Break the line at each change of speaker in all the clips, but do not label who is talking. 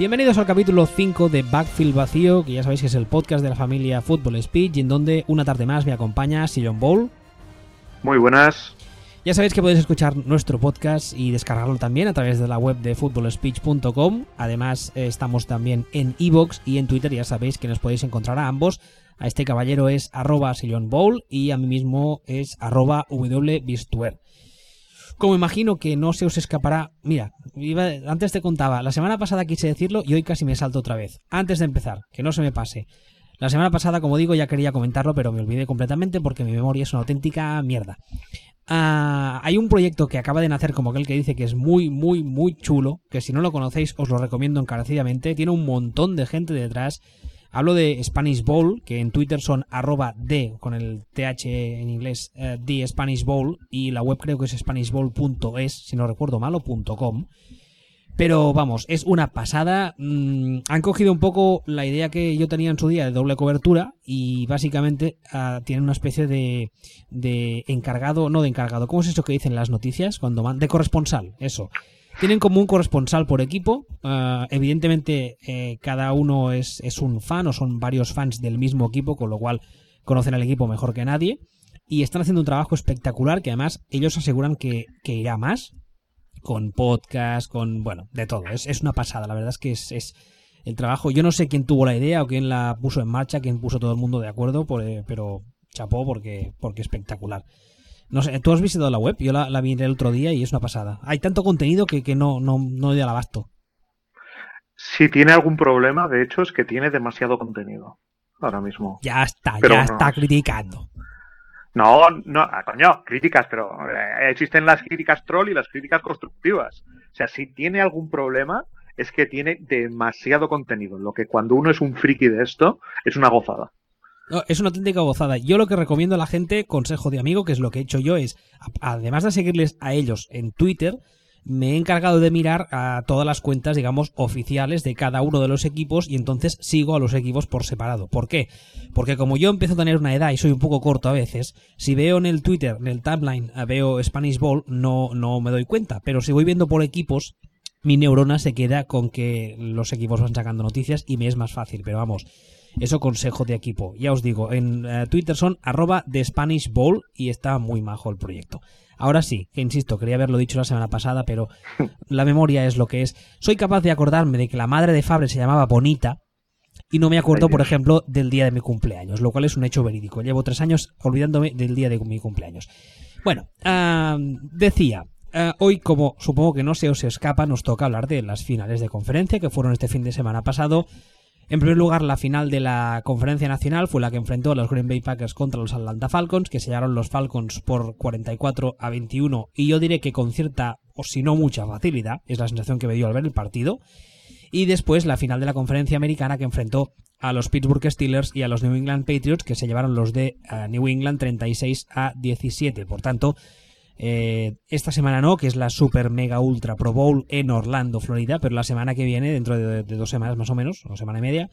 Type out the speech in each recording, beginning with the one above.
Bienvenidos al capítulo 5 de Backfield Vacío, que ya sabéis que es el podcast de la familia Football Speech, y en donde una tarde más me acompaña Sillon Bowl.
Muy buenas.
Ya sabéis que podéis escuchar nuestro podcast y descargarlo también a través de la web de footballspeech.com. Además, eh, estamos también en Evox y en Twitter. Ya sabéis que nos podéis encontrar a ambos. A este caballero es arroba Bowl y a mí mismo es arroba wbistuer. Como imagino que no se os escapará. Mira, antes te contaba, la semana pasada quise decirlo y hoy casi me salto otra vez. Antes de empezar, que no se me pase. La semana pasada, como digo, ya quería comentarlo, pero me olvidé completamente porque mi memoria es una auténtica mierda. Ah, hay un proyecto que acaba de nacer, como aquel que dice que es muy, muy, muy chulo, que si no lo conocéis os lo recomiendo encarecidamente. Tiene un montón de gente detrás. Hablo de Spanish Bowl, que en Twitter son arroba D, con el TH en inglés, eh, D Spanish Bowl, y la web creo que es spanishbowl.es, si no recuerdo mal, o .com. Pero vamos, es una pasada. Mm, han cogido un poco la idea que yo tenía en su día de doble cobertura y básicamente uh, tienen una especie de, de encargado, no de encargado, ¿cómo es eso que dicen las noticias? cuando van De corresponsal, eso. Tienen como un corresponsal por equipo. Uh, evidentemente, eh, cada uno es, es un fan o son varios fans del mismo equipo, con lo cual conocen al equipo mejor que nadie. Y están haciendo un trabajo espectacular que además ellos aseguran que, que irá más con podcast, con, bueno, de todo. Es, es una pasada, la verdad es que es, es, el trabajo. Yo no sé quién tuvo la idea o quién la puso en marcha, quién puso todo el mundo de acuerdo, eh, pero chapó porque, porque espectacular. No sé, ¿tú has visitado la web? Yo la, la vi el otro día y es una pasada. Hay tanto contenido que, que no, no, no doy al abasto.
Si tiene algún problema, de hecho, es que tiene demasiado contenido. Ahora mismo.
Ya está, pero ya no, está criticando.
No, no, ah, coño, críticas, pero existen las críticas troll y las críticas constructivas. O sea, si tiene algún problema, es que tiene demasiado contenido. Lo que cuando uno es un friki de esto, es una gozada.
No, es una auténtica gozada. Yo lo que recomiendo a la gente, consejo de amigo, que es lo que he hecho yo, es, además de seguirles a ellos en Twitter, me he encargado de mirar a todas las cuentas, digamos, oficiales de cada uno de los equipos y entonces sigo a los equipos por separado. ¿Por qué? Porque como yo empiezo a tener una edad y soy un poco corto a veces, si veo en el Twitter, en el timeline, veo Spanish Ball, no, no me doy cuenta. Pero si voy viendo por equipos, mi neurona se queda con que los equipos van sacando noticias y me es más fácil. Pero vamos, eso consejo de equipo. Ya os digo, en uh, Twitter son arroba de Spanish Bowl y está muy majo el proyecto. Ahora sí, que insisto, quería haberlo dicho la semana pasada, pero la memoria es lo que es. Soy capaz de acordarme de que la madre de Fabre se llamaba Bonita y no me acuerdo, por ejemplo, del día de mi cumpleaños, lo cual es un hecho verídico. Llevo tres años olvidándome del día de mi cumpleaños. Bueno, uh, decía, Uh, hoy, como supongo que no se os escapa, nos toca hablar de las finales de conferencia que fueron este fin de semana pasado. En primer lugar, la final de la conferencia nacional fue la que enfrentó a los Green Bay Packers contra los Atlanta Falcons, que se llevaron los Falcons por 44 a 21, y yo diré que con cierta, o si no mucha facilidad, es la sensación que me dio al ver el partido. Y después la final de la conferencia americana que enfrentó a los Pittsburgh Steelers y a los New England Patriots, que se llevaron los de uh, New England 36 a 17. Por tanto, eh, esta semana no, que es la Super Mega Ultra Pro Bowl en Orlando, Florida, pero la semana que viene, dentro de, dos semanas más o menos, o semana y media,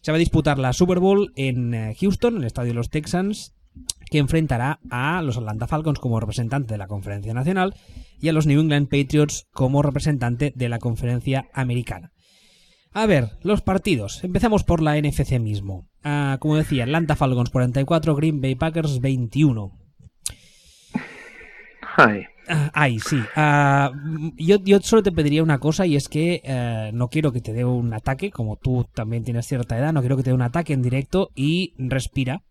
se va a disputar la Super Bowl en eh, Houston, en el estadio de los Texans, que enfrentará a los Atlanta Falcons como representante de la conferencia nacional y a los New England Patriots como representante de la conferencia americana. A ver, los partidos. Empezamos por la NFC mismo. Ah, como decía, Atlanta Falcons 44, Green Bay Packers 21.
Ay.
Uh, ay, sí. Uh, yo, yo, solo te pediría una cosa y es que uh, no quiero que te dé un ataque, como tú también tienes cierta edad, no quiero que te dé un ataque en directo y respira,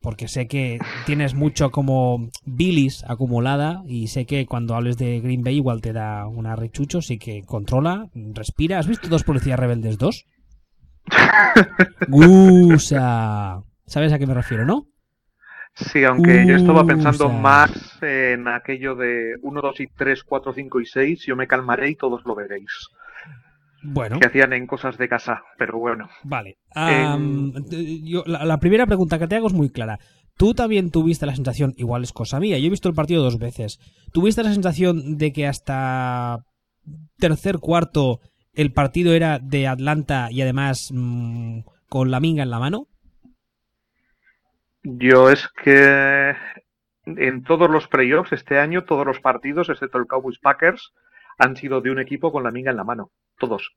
porque sé que tienes mucho como bilis acumulada y sé que cuando hables de Green Bay igual te da una rechucho, así que controla, respira. ¿Has visto dos policías rebeldes 2? Gusa. ¿Sabes a qué me refiero, no?
Sí, aunque uh, yo estaba pensando o sea... más en aquello de 1, 2 y 3, 4, 5 y 6, yo me calmaré y todos lo veréis.
Bueno.
Que hacían en cosas de casa, pero bueno.
Vale. Um, eh... yo, la, la, primera pregunta que te hago es muy clara. Tú también tuviste la sensación, igual es cosa mía, yo he visto el partido dos veces. ¿Tuviste la sensación de que hasta tercer cuarto el partido era de Atlanta y además mmm, con la minga en la mano?
Yo es que en todos los playoffs este año, todos los partidos, excepto el Cowboys Packers, han sido de un equipo con la minga en la mano. Todos.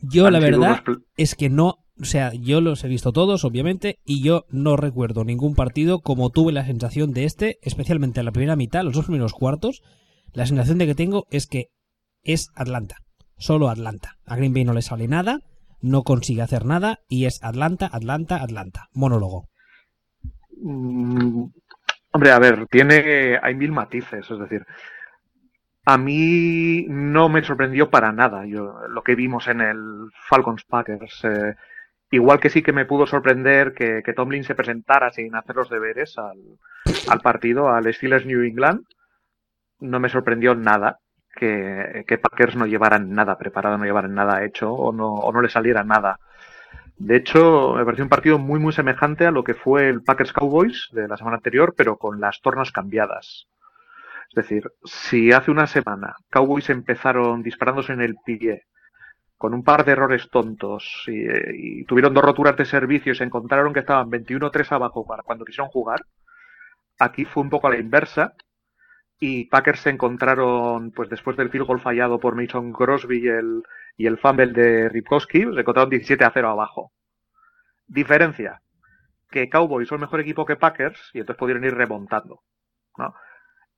Yo la verdad es que no, o sea, yo los he visto todos, obviamente, y yo no recuerdo ningún partido como tuve la sensación de este, especialmente en la primera mitad, los dos primeros cuartos, la sensación de que tengo es que es Atlanta, solo Atlanta. A Green Bay no le sale nada, no consigue hacer nada y es Atlanta, Atlanta, Atlanta. Monólogo.
Mm, hombre, a ver, tiene, hay mil matices, es decir, a mí no me sorprendió para nada yo, lo que vimos en el Falcons Packers. Eh, igual que sí que me pudo sorprender que, Tomlin se presentara sin hacer los deberes al, partido, al Steelers New England, no me sorprendió nada que, Packers no llevaran nada preparado, no llevaran nada hecho o no, o no le saliera nada. De hecho, me pareció un partido muy, muy semejante a lo que fue el Packers Cowboys de la semana anterior, pero con las tornas cambiadas. Es decir, si hace una semana Cowboys empezaron disparándose en el pie, con un par de errores tontos y, tuvieron dos roturas de servicio y se encontraron que estaban 21-3 abajo para cuando quisieron jugar, aquí fue un poco a la inversa y Packers se encontraron, pues después del field goal fallado por Mason Crosby y el, y el fumble de Ripkowski, se encontraron 17 a 0 abajo. Diferencia, que Cowboys son mejor equipo que Packers y entonces pudieron ir remontando. ¿no?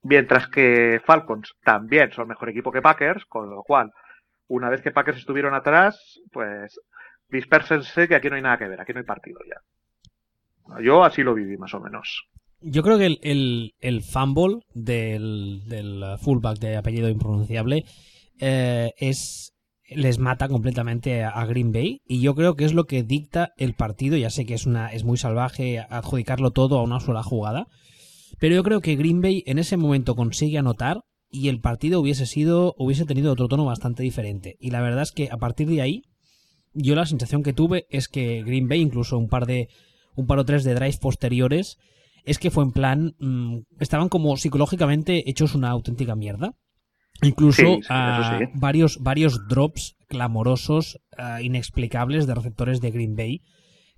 Mientras que Falcons también son mejor equipo que Packers, con lo cual, una vez que Packers estuvieron atrás, pues dispersense que aquí no hay nada que ver, aquí no hay partido ya. Yo así lo viví más o menos.
Yo creo que el, el, fumble del, del, fullback de apellido impronunciable eh, es les mata completamente a, Green Bay y yo creo que es lo que dicta el partido. Ya sé que es una es muy salvaje adjudicarlo todo a una sola jugada, pero yo creo que Green Bay en ese momento consigue anotar y el partido hubiese sido hubiese tenido otro tono bastante diferente. Y la verdad es que a partir de ahí yo la sensación que tuve es que Green Bay incluso un par de un par o tres de drives posteriores es que fue en plan, mm, estaban como psicológicamente hechos una auténtica mierda. Incluso varios, varios drops clamorosos, ah, inexplicables de receptores de Green Bay,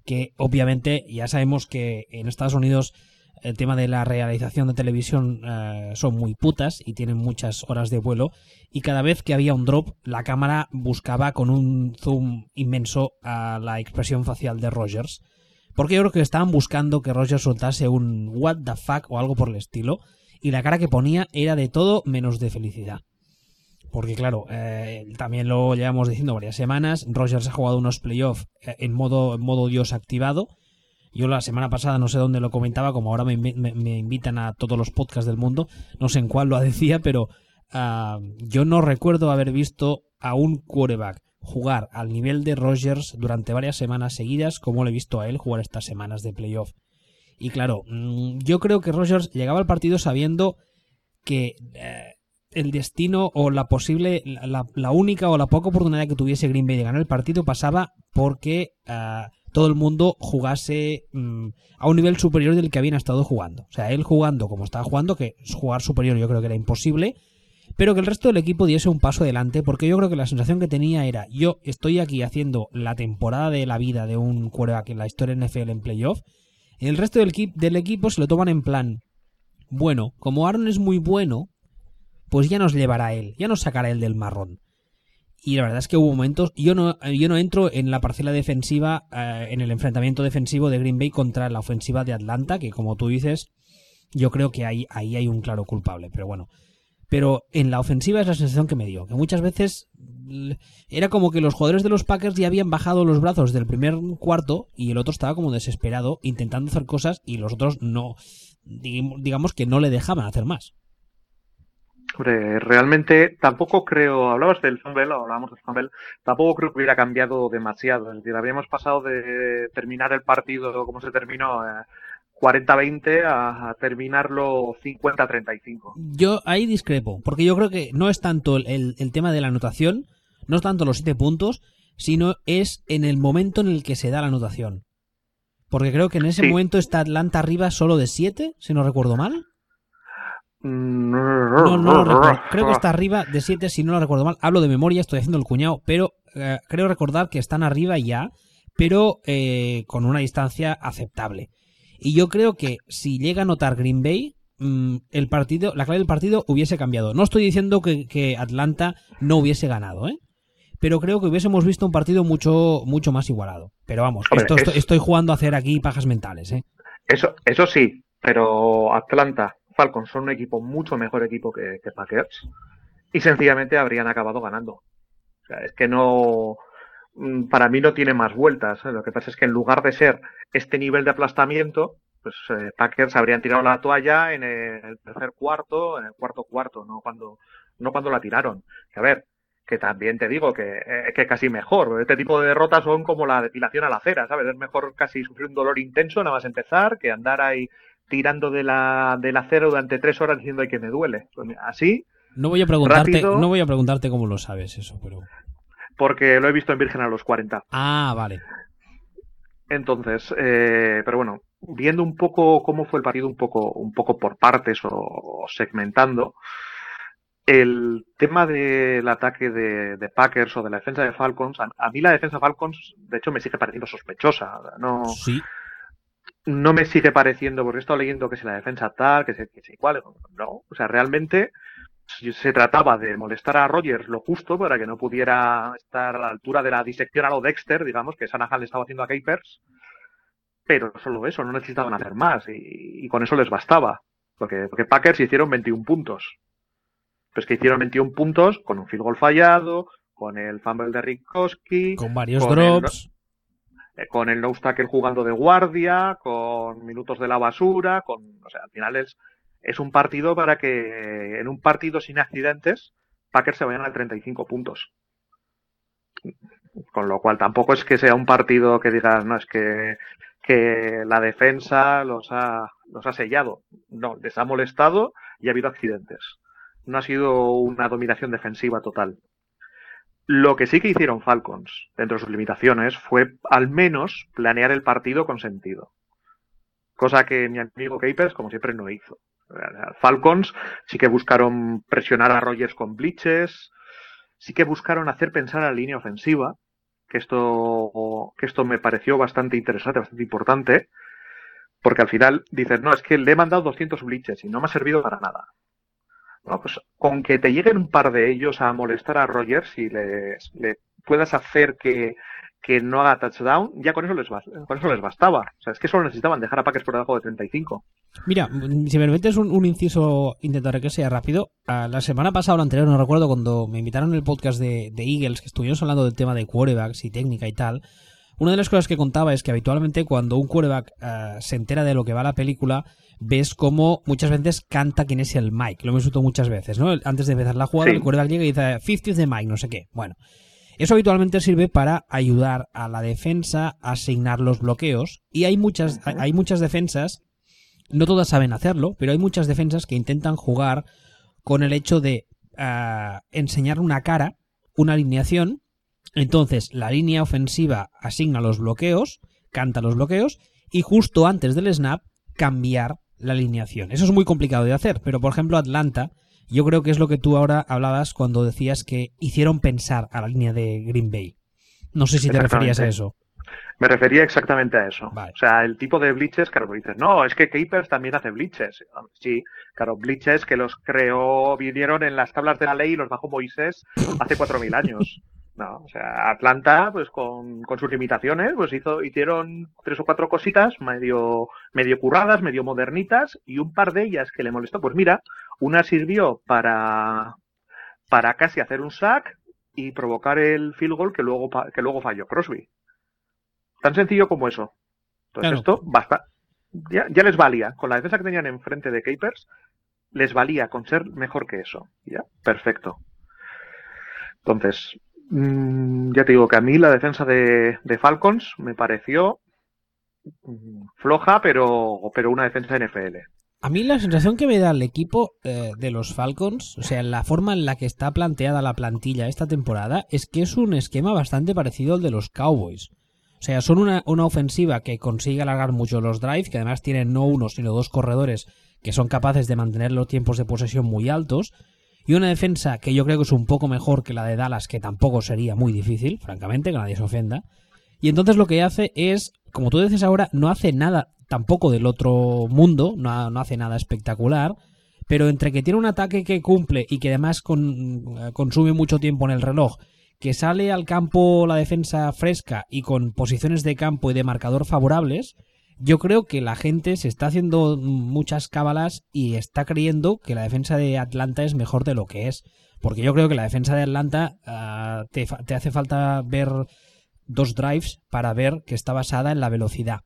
que obviamente ya sabemos que en Estados Unidos el tema de la realización de televisión ah, son muy putas y tienen muchas horas de vuelo. Y cada vez que había un drop la cámara buscaba con un zoom inmenso a la expresión facial de Rogers porque yo creo que estaban buscando que Roger soltase un what the fuck o algo por el estilo. Y la cara que ponía era de todo menos de felicidad. Porque claro, eh, también lo llevamos diciendo varias semanas. Rogers ha jugado unos playoffs eh, en modo, modo Dios activado. Yo la semana pasada no sé dónde lo comentaba, como ahora me, invitan a todos los podcasts del mundo. No sé en cuál lo decía, pero ah, yo no recuerdo haber visto a un quarterback jugar al nivel de Rogers durante varias semanas seguidas, como lo he visto a él jugar estas semanas de playoff. Y claro, mm, yo creo que Rogers llegaba al partido sabiendo que eh, el destino o la posible, la, única o la poca oportunidad que tuviese Green Bay de ganar el partido pasaba porque eh, todo el mundo jugase mm, a un nivel superior del que habían estado jugando. O sea, él jugando como estaba jugando, que jugar superior yo creo que era imposible, pero que el resto del equipo diese un paso adelante, porque yo creo que la sensación que tenía era, yo estoy aquí haciendo la temporada de la vida de un quarterback en la historia NFL en playoff, el resto del, del equipo se lo toman en plan, bueno, como Aaron es muy bueno, pues ya nos llevará él, ya nos sacará él del marrón. Y la verdad es que hubo momentos, yo no, yo no entro en la parcela defensiva, eh, en el enfrentamiento defensivo de Green Bay contra la ofensiva de Atlanta, que como tú dices, yo creo que ahí, ahí hay un claro culpable, pero bueno. Pero en la ofensiva es la sensación que me dio, que muchas veces era como que los jugadores de los Packers ya habían bajado los brazos del primer cuarto y el otro estaba como desesperado intentando hacer cosas y los otros no, digamos que no le dejaban hacer más.
Hombre, realmente tampoco creo, hablabas del fumble, hablábamos del fumble, tampoco creo que hubiera cambiado demasiado. Es decir, habíamos pasado de terminar el partido como se terminó eh, 40-20 a, terminarlo 50-35.
Yo ahí discrepo, porque yo creo que no es tanto el, tema de la anotación, no es tanto los 7 puntos, sino es en el momento en el que se da la anotación. Porque creo que en ese momento está Atlanta arriba solo de 7, si no recuerdo mal. No, no lo recuerdo. Creo que está arriba de 7, si no lo recuerdo mal. Hablo de memoria, estoy haciendo el cuñado, pero eh, creo recordar que están arriba ya, pero eh, con una distancia aceptable. Y yo creo que si llega a notar Green Bay, mm, el partido, la clave del partido hubiese cambiado. No estoy diciendo que, Atlanta no hubiese ganado, ¿eh? pero creo que hubiésemos visto un partido mucho, mucho más igualado. Pero vamos,
Hombre,
esto,
es-
estoy, estoy jugando a hacer aquí pajas mentales, ¿eh?
Eso, eso sí, pero Atlanta, Falcons son un equipo mucho mejor equipo que, que Packers y sencillamente habrían acabado ganando. O sea, es que no, para mí no tiene más vueltas. ¿eh? Lo que pasa es que en lugar de ser este nivel de aplastamiento, pues eh, Packers habrían tirado la toalla en el tercer cuarto, en el cuarto cuarto, no cuando, no cuando la tiraron. A ver, que también te digo que, eh, que casi mejor. Este tipo de derrotas son como la depilación a la cera, ¿sabes? Es mejor casi sufrir un dolor intenso nada más empezar que andar ahí tirando de la, del acero durante tres horas diciendo "Ay, que me duele. Pues así,
No voy a preguntarte,
Rápido.
no voy a preguntarte cómo lo sabes eso, pero.
Porque lo he visto en Virgen a los 40.
Ah, vale.
Entonces, eh, pero bueno, viendo un poco cómo fue el partido, un poco, un poco por partes o, segmentando, el tema del ataque de, de Packers o de la defensa de Falcons, a, a mí la defensa de Falcons, de hecho, me sigue pareciendo sospechosa. No,
Sí.
no me sigue pareciendo, porque he estado leyendo que si la defensa tal, que si, que si igual, no, o sea, realmente se trataba de molestar a Rogers lo justo para que no pudiera estar a la altura de la disección a lo Dexter, digamos, que Shanahan le estaba haciendo a Capers, pero solo eso, no necesitaban hacer más y, y con eso les bastaba, porque, porque Packers hicieron 21 puntos. Pues que hicieron 21 puntos con un field goal fallado, con el fumble de Rikoski,
Con varios
Con
drops.
eh, con el no tackle jugando de guardia, con minutos de la basura, con, o sea, al final es, es un partido para que en un partido sin accidentes, Packers se vayan a 35 puntos. Con lo cual tampoco es que sea un partido que digas, no, es que, que la defensa los ha, los ha sellado. No, les ha molestado y ha habido accidentes. No ha sido una dominación defensiva total. Lo que sí que hicieron Falcons, dentro de sus limitaciones, fue al menos planear el partido con sentido. Cosa que mi amigo Capers, como siempre, no hizo. Falcons sí que buscaron presionar a Rogers con blitzes, sí que buscaron hacer pensar a la línea ofensiva, que esto, que esto me pareció bastante interesante, bastante importante, porque al final dices, no, es que le he mandado 200 blitzes y no me ha servido para nada. Bueno, pues con que te lleguen un par de ellos a molestar a Rogers y les, le puedas hacer que, que no haga touchdown, ya con eso les con eso les bastaba. O sea, es que solo necesitaban dejar a Packers por debajo de 35.
Mira, si me permites un, un inciso, intentaré que sea rápido. La semana pasada o la anterior, no recuerdo, cuando me invitaron en el podcast de, de Eagles, que estuvimos hablando del tema de quarterbacks y técnica y tal, una de las cosas que contaba es que habitualmente cuando un quarterback ah, se entera de lo que va la película, ves como muchas veces canta quién es el Mike. Lo hemos visto muchas veces, ¿no? Antes de empezar la jugada,
Sí.
el quarterback llega y dice 50 de Mike, no sé qué. Bueno. Eso habitualmente sirve para ayudar a la defensa a asignar los bloqueos. Y hay muchas, hay- muchas defensas no todas saben hacerlo, pero hay muchas defensas que intentan jugar con el hecho de ah, enseñar una cara, una alineación. Entonces, la línea ofensiva asigna los bloqueos, canta los bloqueos, y justo antes del snap, cambiar la alineación. Eso es muy complicado de hacer, pero por ejemplo, Atlanta, yo creo que es lo que tú ahora hablabas cuando decías que hicieron pensar a la línea de Green Bay. No sé si te referías a eso.
Me refería exactamente a eso.
Vale.
O sea, el tipo de blitzes, claro, dices, no, es que Capers también hace blitzes. Sí, claro, blitzes que los creó, vinieron en las tablas de la ley y los bajó Moisés hace 4.000 años. No, o sea, Atlanta, pues con, con sus limitaciones, pues hizo, hicieron tres o cuatro cositas medio, medio curradas, medio modernitas, y un par de ellas que le molestó. Pues mira, una sirvió para, para casi hacer un sack y provocar el field goal que luego, que luego falló Crosby. Tan sencillo como eso. Entonces
Claro.
esto basta. Ya, ya les valía. Con la defensa que tenían enfrente de Capers, les valía con ser mejor que eso. Ya, perfecto. Entonces, mm, ya te digo que a mí la defensa de, de Falcons me pareció mm, floja, pero, pero una defensa NFL.
A mí la sensación que me da el equipo eh, de los Falcons, o sea, la forma en la que está planteada la plantilla esta temporada, es que es un esquema bastante parecido al de los Cowboys. O sea, son una, una ofensiva que consigue alargar mucho los drives, que además tienen no uno, sino dos corredores que son capaces de mantener los tiempos de posesión muy altos, y una defensa que yo creo que es un poco mejor que la de Dallas, que tampoco sería muy difícil, francamente, que nadie se ofenda. Y entonces lo que hace es, como tú dices ahora, no hace nada tampoco del otro mundo, no, no hace nada espectacular, pero entre que tiene un ataque que cumple y que además con- eh, consume mucho tiempo en el reloj, que sale al campo la defensa fresca y con posiciones de campo y de marcador favorables, yo creo que la gente se está haciendo muchas cábalas y está creyendo que la defensa de Atlanta es mejor de lo que es. Porque yo creo que la defensa de Atlanta ah, te, te hace falta ver dos drives para ver que está basada en la velocidad.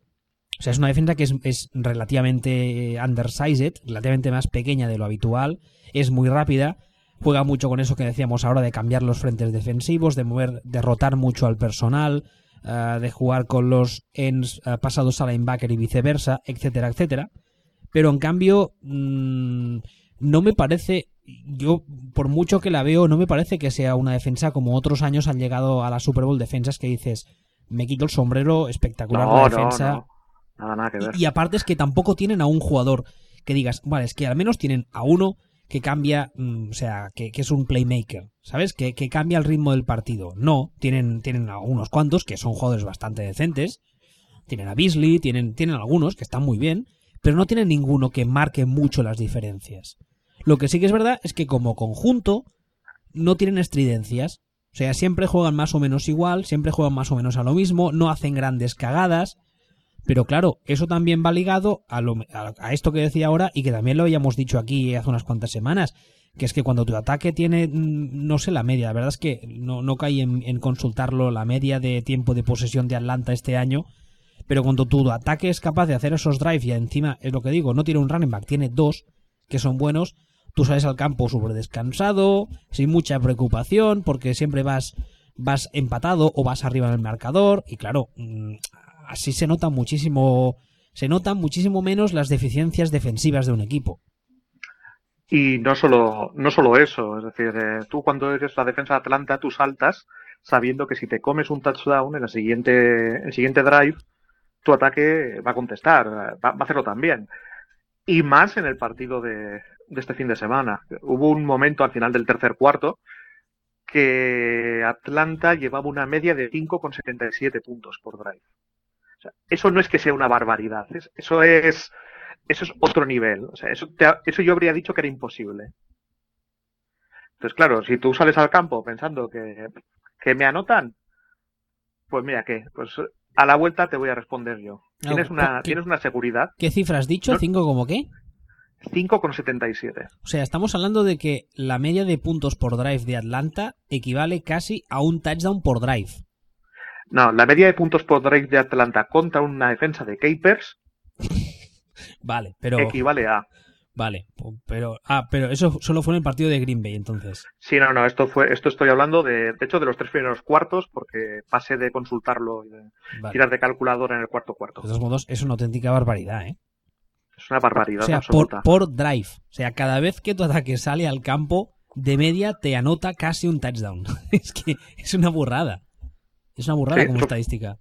O sea, es una defensa que es, es, relativamente undersized, relativamente más pequeña de lo habitual, es muy rápida, juega mucho con eso que decíamos ahora de cambiar los frentes defensivos, de mover, de rotar mucho al personal, uh, de jugar con los ends uh, pasados a linebacker y viceversa, etcétera, etcétera. Pero en cambio, mmm, no me parece, yo por mucho que la veo, no me parece que sea una defensa como otros años han llegado a la Super Bowl defensas que dices, me quito el sombrero, espectacular
no,
la defensa.
No, no. Nada, nada que ver.
Y, y, aparte es que tampoco tienen a un jugador que digas, vale, es que al menos tienen a uno que cambia, mm, o sea, que, que, es un playmaker, ¿sabes? Que, que, cambia el ritmo del partido. No, tienen, tienen a unos cuantos que son jugadores bastante decentes. Tienen a Beasley, tienen, tienen algunos que están muy bien, pero no tienen ninguno que marque mucho las diferencias. Lo que sí que es verdad es que como conjunto no tienen estridencias. O sea, siempre juegan más o menos igual, siempre juegan más o menos a lo mismo, no hacen grandes cagadas. Pero claro, eso también va ligado a, lo, a, a, esto que decía ahora y que también lo habíamos dicho aquí hace unas cuantas semanas, que es que cuando tu ataque tiene, no sé la media, la verdad es que no, no caí en, consultarlo, la media de tiempo de posesión de Atlanta este año, pero cuando tu ataque es capaz de hacer esos drives y encima, es lo que digo, no tiene un running back, tiene dos que son buenos, tú sales al campo súper descansado, sin mucha preocupación, porque siempre vas, vas empatado o vas arriba en el marcador, y claro, así se nota muchísimo, se notan muchísimo menos las deficiencias defensivas de un equipo.
Y no solo, no solo eso, es decir, eh, tú cuando eres la defensa de Atlanta, tú saltas sabiendo que si te comes un touchdown en el siguiente, el siguiente drive, tu ataque va a contestar, va, a hacerlo también. Y más en el partido de, de este fin de semana. Hubo un momento al final del tercer cuarto que Atlanta llevaba una media de 5,77 puntos por drive. O sea, eso no es que sea una barbaridad, es, eso es eso es otro nivel. O sea, eso, te, eso yo habría dicho que era imposible. Entonces, claro, si tú sales al campo pensando que, que me anotan, pues mira que, pues a la vuelta te voy a responder yo. Tienes una, tienes una seguridad.
¿Qué cifra has dicho? ¿Cinco como qué?
5,77.
O sea, estamos hablando de que la media de puntos por drive de Atlanta equivale casi a un touchdown por drive.
No, la media de puntos por drive de Atlanta contra una defensa de Capers.
vale, pero.
Equivale a.
Vale, pero. Ah, pero eso solo fue en el partido de Green Bay, entonces.
Sí, no, no, esto fue, esto estoy hablando de, de hecho, de los tres primeros cuartos, porque pasé de consultarlo y de vale. tirar de calculadora en el cuarto cuarto.
De todos modos, es una auténtica barbaridad, ¿eh?
Es una barbaridad.
O sea, por, por, drive. O sea, cada vez que tu ataque sale al campo, de media te anota casi un touchdown. es que es una burrada. Es una burrada sí, como
eso,
estadística.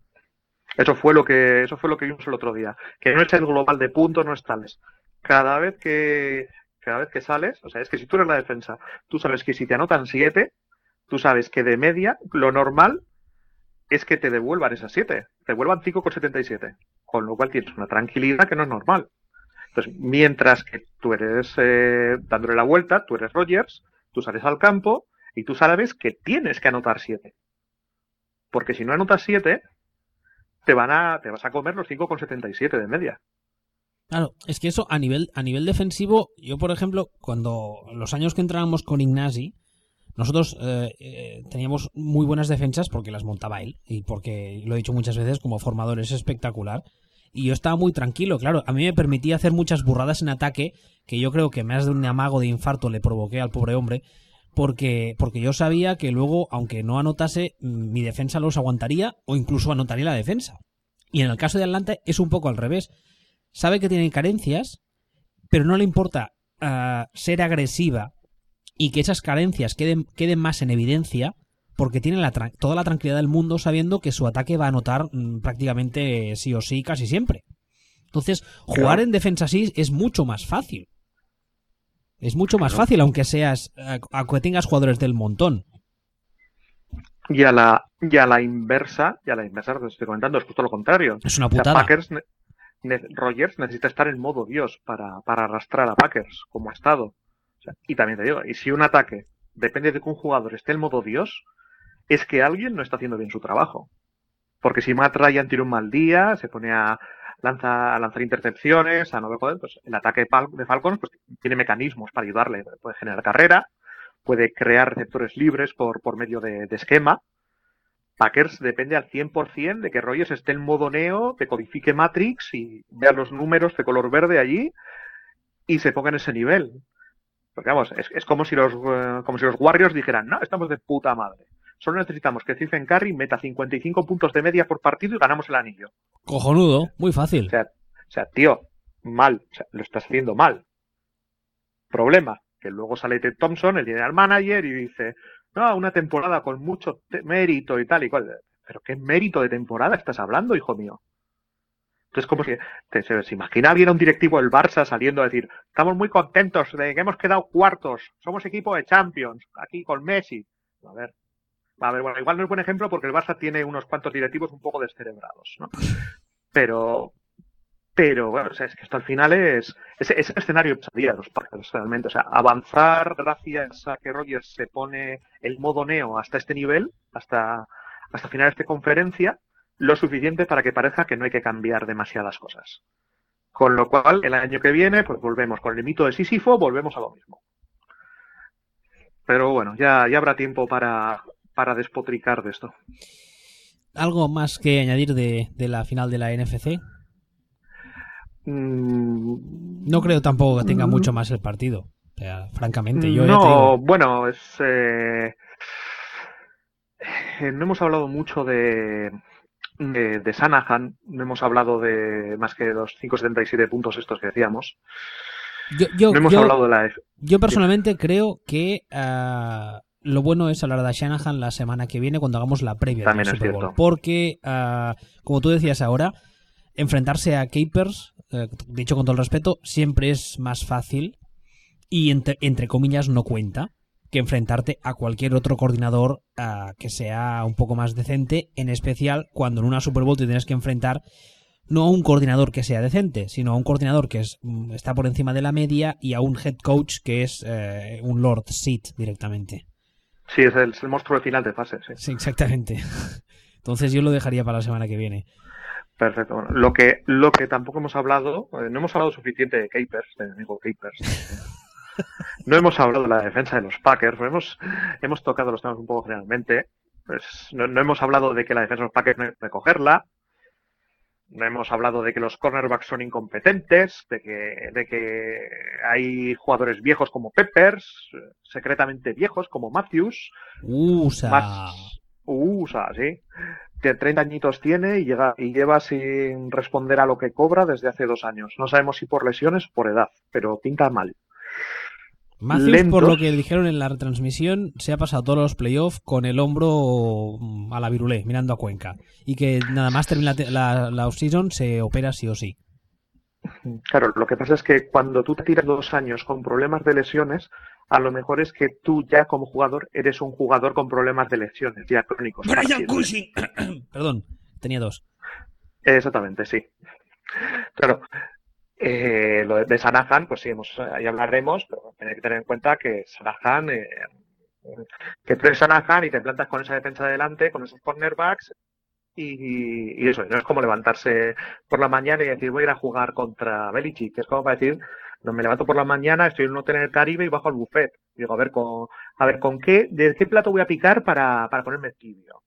Eso fue lo que eso fue lo que vimos el otro día. Que no es el global de puntos, no es tales. Cada vez que cada vez que sales, o sea, es que si tú eres la defensa, tú sabes que si te anotan 7, tú sabes que de media lo normal es que te devuelvan esas 7, te devuelvan 5,77, con lo cual tienes una tranquilidad que no es normal. Entonces, mientras que tú eres eh, dándole la vuelta, tú eres Rogers, tú sales al campo y tú sabes que tienes que anotar 7. Porque si no anotas 7, te van a, te vas a comer los 5,77 de media.
Claro, es que eso a nivel, a nivel defensivo, yo por ejemplo, cuando los años que entrábamos con Ignasi, nosotros eh, eh, teníamos muy buenas defensas porque las montaba él y porque, lo he dicho muchas veces, como formador es espectacular y yo estaba muy tranquilo, claro, a mí me permitía hacer muchas burradas en ataque, que yo creo que más de un amago de infarto le provoqué al pobre hombre, porque, porque yo sabía que luego, aunque no anotase, mi defensa los aguantaría o incluso anotaría la defensa. Y en el caso de Atlanta es un poco al revés. Sabe que tiene carencias, pero no le importa uh, ser agresiva y que esas carencias queden, queden más en evidencia porque tiene la toda la tranquilidad del mundo sabiendo que su ataque va a anotar mmm, prácticamente sí o sí casi siempre. Entonces, jugar claro. en defensa así es mucho más fácil. Es mucho más fácil, aunque seas, aunque tengas jugadores del montón.
Y a la, y a la inversa, y a la inversa, lo que estoy comentando, es justo lo contrario.
Es una putada.
O sea, Packers, ne, Rogers necesita estar en modo Dios para, para arrastrar a Packers, como ha estado. O sea, y también te digo, y si un ataque depende de que un jugador esté en modo Dios, es que alguien no está haciendo bien su trabajo. Porque si Matt Ryan tiene un mal día, se pone a, lanza, a lanzar intercepciones, a no ver poder, pues el ataque de Falcons pues, tiene mecanismos para ayudarle. Puede generar carrera, puede crear receptores libres por, por medio de, de esquema. Packers depende al 100% de que Rogers esté en modo neo, que codifique Matrix y vea los números de color verde allí y se ponga en ese nivel. Porque vamos, es, es como si los uh, como si los Warriors dijeran, no, estamos de puta madre. Solo necesitamos que Stephen Curry meta 55 puntos de media por partido y ganamos el anillo.
Cojonudo, muy fácil.
O sea, o sea tío, mal, o sea, lo estás haciendo mal. Problema, que luego sale Ted Thompson, el general manager, y dice, no, una temporada con mucho mérito y tal y cual. ¿Pero qué mérito de temporada estás hablando, hijo mío? Entonces, como si te, se, se, imagina alguien a un directivo del Barça saliendo a decir, estamos muy contentos de que hemos quedado cuartos, somos equipo de Champions, aquí con Messi. A ver, a ver, bueno, igual no es buen ejemplo porque el Barça tiene unos cuantos directivos un poco descerebrados, ¿no? Pero, pero bueno, o sea, es que esto al final es, es, escenario pesadilla de los Packers, realmente. O sea, avanzar gracias a que Rogers se pone el modo neo hasta este nivel, hasta, hasta final de esta conferencia, lo suficiente para que parezca que no hay que cambiar demasiadas cosas. Con lo cual, el año que viene, pues volvemos con el mito de Sísifo, volvemos a lo mismo. Pero bueno, ya, ya habrá tiempo para, para despotricar de esto.
¿Algo más que añadir de, de la final de la NFC?
Mm,
No creo tampoco que tenga mucho más el partido. O sea, francamente, yo ya te
no,
digo-
bueno, es. eh, eh, no hemos hablado mucho de, de, de Shanahan, no hemos hablado de más que los 577 puntos estos que decíamos.
yo, yo-
No hemos
yo-
hablado de la.
yo personalmente creo que ah, lo bueno es hablar de Shanahan la semana que viene cuando hagamos la previa
También
del Super Bowl. Porque, ah, como tú decías ahora, enfrentarse a Capers, eh, dicho con todo el respeto, siempre es más fácil y entre, entre comillas no cuenta que enfrentarte a cualquier otro coordinador ah, que sea un poco más decente, en especial cuando en una Super Bowl te tienes que enfrentar no a un coordinador que sea decente, sino a un coordinador que es, mm, está por encima de la media y a un head coach que es eh, un Lord Seat directamente.
Sí, es el, es el monstruo de final de fase, sí.
Sí, exactamente. Entonces yo lo dejaría para la semana que viene.
Perfecto. Bueno, lo que, lo que tampoco hemos hablado, eh, no hemos hablado suficiente de Capers, de mi amigo Capers. No hemos hablado de la defensa de los Packers, pero hemos, hemos tocado los temas un poco generalmente. Pues no, no hemos hablado de que la defensa de los Packers no hay que recogerla. Hemos hablado de que los cornerbacks son incompetentes, de que, de que hay jugadores viejos como Peppers, secretamente viejos como Matthews,
Usa.
más USA, sí. Que 30 añitos tiene y, llega, y lleva sin responder a lo que cobra desde hace dos años. No sabemos si por lesiones o por edad, pero pinta mal.
Matthews, por lo
lentos.
que dijeron en la retransmisión, se ha pasado todos los playoffs con el hombro mm, a la virulé, mirando a Cuenca. Y que nada más termina la, la, la off-season se opera sí o sí.
Claro, lo que pasa es que cuando tú te tiras dos años con problemas de lesiones, a lo mejor es que tú ya como jugador eres un jugador con problemas de lesiones, ya crónicos.
Brian. Cushing. Perdón, tenía dos.
Exactamente, sí. Claro, eh, lo de, de Sanahan, pues sí, hemos, ahí hablaremos, pero hay que tener en cuenta que Sanahan, eh, que tú eres Sanahan y te plantas con esa defensa de delante, con esos cornerbacks, y, y eso, no es como levantarse por la mañana y decir voy a ir a jugar contra Belichick, que es como para decir, no me levanto por la mañana, estoy en un hotel en el Caribe y bajo al buffet. Digo, a ver, con, a ver, ¿con qué, de qué plato voy a picar para, para ponerme tibio?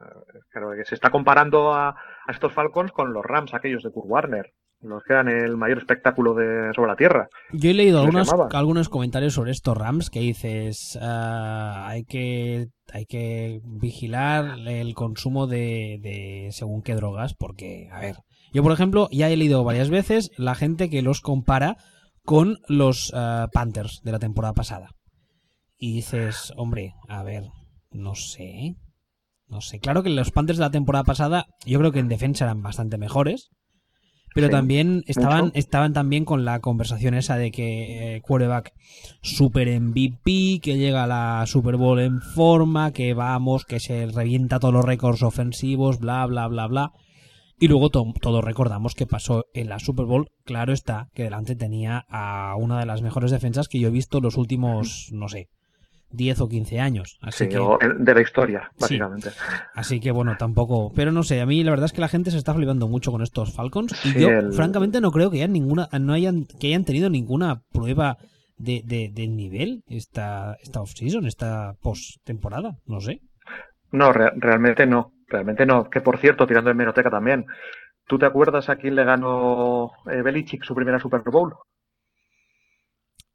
Eh, Claro, que se está comparando a, a estos Falcons con los Rams, aquellos de Kurt Warner, los que dan el mayor espectáculo de sobre la tierra.
Yo he leído
¿Cómo se
algunos, algunos comentarios sobre estos Rams que dices ah, hay que hay que vigilar el consumo de, de según qué drogas porque a ver yo por ejemplo ya he leído varias veces la gente que los compara con los ah, Panthers de la temporada pasada. Y dices hombre a ver no sé no sé. Claro que los Panthers de la temporada pasada yo creo que en defensa eran bastante mejores pero
Sí,
también estaban,
mucho.
estaban también con la conversación esa de que eh, quarterback super MVP, que llega a la Super Bowl en forma, que vamos, que se revienta todos los récords ofensivos, bla, bla, bla, bla. Y luego to- todos recordamos que pasó en la Super Bowl. Claro está que delante tenía a una de las mejores defensas que yo he visto los últimos, no sé, 10 o 15 años. Así
Sí,
que,
o de la historia,
Sí.
básicamente.
así que bueno, tampoco. Pero no sé, a mí la verdad es que la gente se está flipando mucho con estos Falcons. Y
Sí,
yo,
el-
francamente, no creo que hayan ninguna, no hayan, que hayan tenido ninguna prueba de, de, de nivel esta, esta off-season, esta post-temporada. No sé.
No, re- realmente no. Realmente no. Que por cierto, tirando de meroteca también. ¿Tú te acuerdas a quién le ganó eh, Belichick su primera Super Bowl?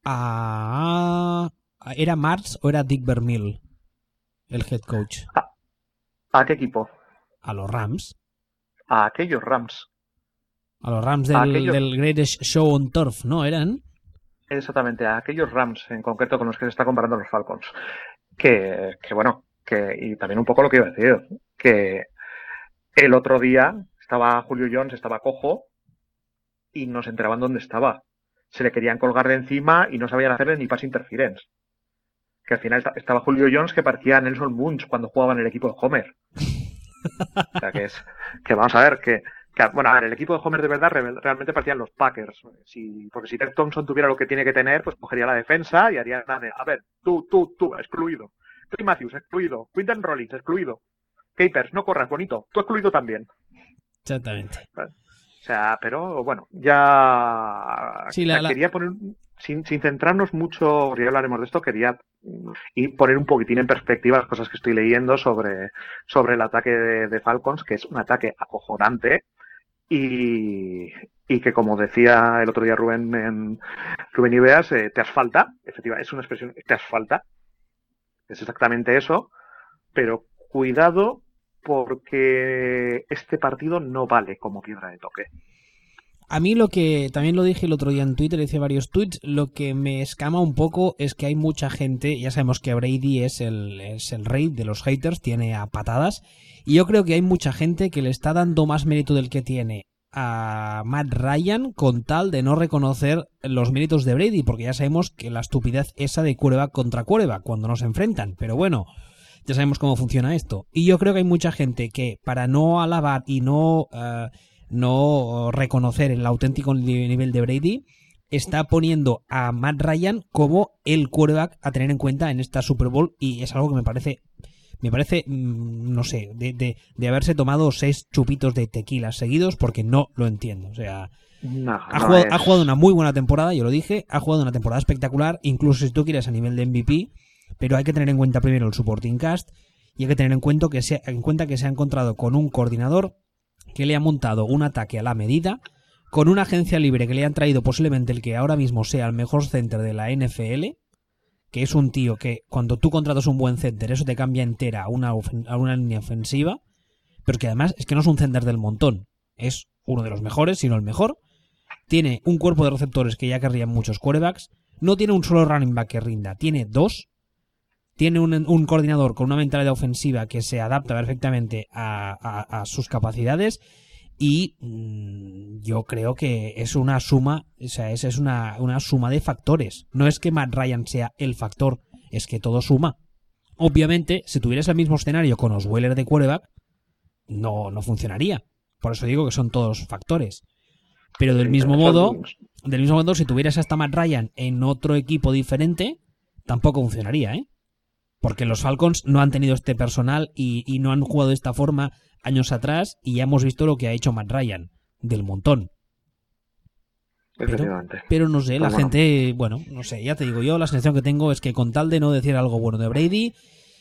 Ah, ¿Era Marx o era Dick Vermeil? El head coach.
¿A qué equipo?
A los Rams.
A aquellos Rams.
A los Rams del,
Aquellos-
del Greatest Show on Turf, ¿no? ¿Eran?
Exactamente, a aquellos Rams en concreto con los que se está comparando los Falcons. Que, que bueno, que, y también un poco lo que iba a decir, que el otro día estaba Julio Jones, estaba cojo, y no se enteraban dónde estaba. Se le querían colgar de encima y no sabían hacerle ni pass interference. Que al final esta- estaba Julio Jones que parecía Nelson Munch cuando jugaba en el equipo de Homer. O sea que es, que vamos a ver, que, que, bueno, a ver, el equipo de Homer de verdad re- realmente parecían los Packers. Si, porque si Ted Thompson tuviera lo que tiene que tener, pues cogería la defensa y haría nada de, a ver, tú, tú, tú, excluido. Clay Matthews, excluido. Quinton Rollins, excluido. Capers, no corras, bonito. Tú excluido también.
Exactamente.
O sea, pero bueno, ya
Sí, la- la-
quería poner, sin, sin centrarnos mucho, ya hablaremos de esto, quería mm, y poner un poquitín en perspectiva las cosas que estoy leyendo sobre, sobre el ataque de, de Falcons, que es un ataque acojonante y, y que como decía el otro día Rubén en Rubén Ibeas, eh, te asfalta, efectivamente, es una expresión, te asfalta, es exactamente eso, pero cuidado porque este partido no vale como piedra de toque.
A mí lo que también lo dije el otro día en Twitter, hice varios tweets, lo que me escama un poco es que hay mucha gente, ya sabemos que Brady es el, es el rey de los haters, tiene a patadas, y yo creo que hay mucha gente que le está dando más mérito del que tiene a Matt Ryan con tal de no reconocer los méritos de Brady, porque ya sabemos que la estupidez esa de quarterback contra quarterback cuando nos enfrentan, pero bueno, ya sabemos cómo funciona esto. Y yo creo que hay mucha gente que para no alabar y no, eh, no reconocer el auténtico ni- nivel de Brady, está poniendo a Matt Ryan como el quarterback a tener en cuenta en esta Super Bowl y es algo que me parece me parece, mm, no sé, de, de, de haberse tomado seis chupitos de tequila seguidos porque no lo entiendo. O sea,
No,
ha,
no
jugado, ha jugado una muy buena temporada, yo lo dije, ha jugado una temporada espectacular, incluso si tú quieres a nivel de MVP, pero hay que tener en cuenta primero el supporting cast y hay que tener en cuenta que se, en cuenta que se ha encontrado con un coordinador que le ha montado un ataque a la medida, con una agencia libre que le han traído posiblemente el que ahora mismo sea el mejor center de la NFL, que es un tío que cuando tú contratas un buen center, eso te cambia entera a una, una línea ofensiva, pero que además es que no es un center del montón, es uno de los mejores, sino el mejor. Tiene un cuerpo de receptores que ya querrían muchos quarterbacks. No tiene un solo running back que rinda, tiene dos. Tiene un, un coordinador con una mentalidad ofensiva que se adapta perfectamente a, a- a sus capacidades. Y mm, yo creo que es una suma, o sea, es, es una, una suma de factores. No es que Matt Ryan sea el factor, es que todo suma. Obviamente, si tuvieras el mismo escenario con Osweiler de quarterback, no, no funcionaría. Por eso digo que son todos factores. Pero del mismo modo, del mismo modo, si tuvieras hasta Matt Ryan en otro equipo diferente, tampoco funcionaría, ¿eh? Porque los Falcons no han tenido este personal y, y no han jugado de esta forma años atrás y ya hemos visto lo que ha hecho Matt Ryan, del montón.
Efectivamente.
Pero no sé, la
Pero bueno.
gente, bueno, no sé, ya te digo, yo la sensación que tengo es que con tal de no decir algo bueno de Brady,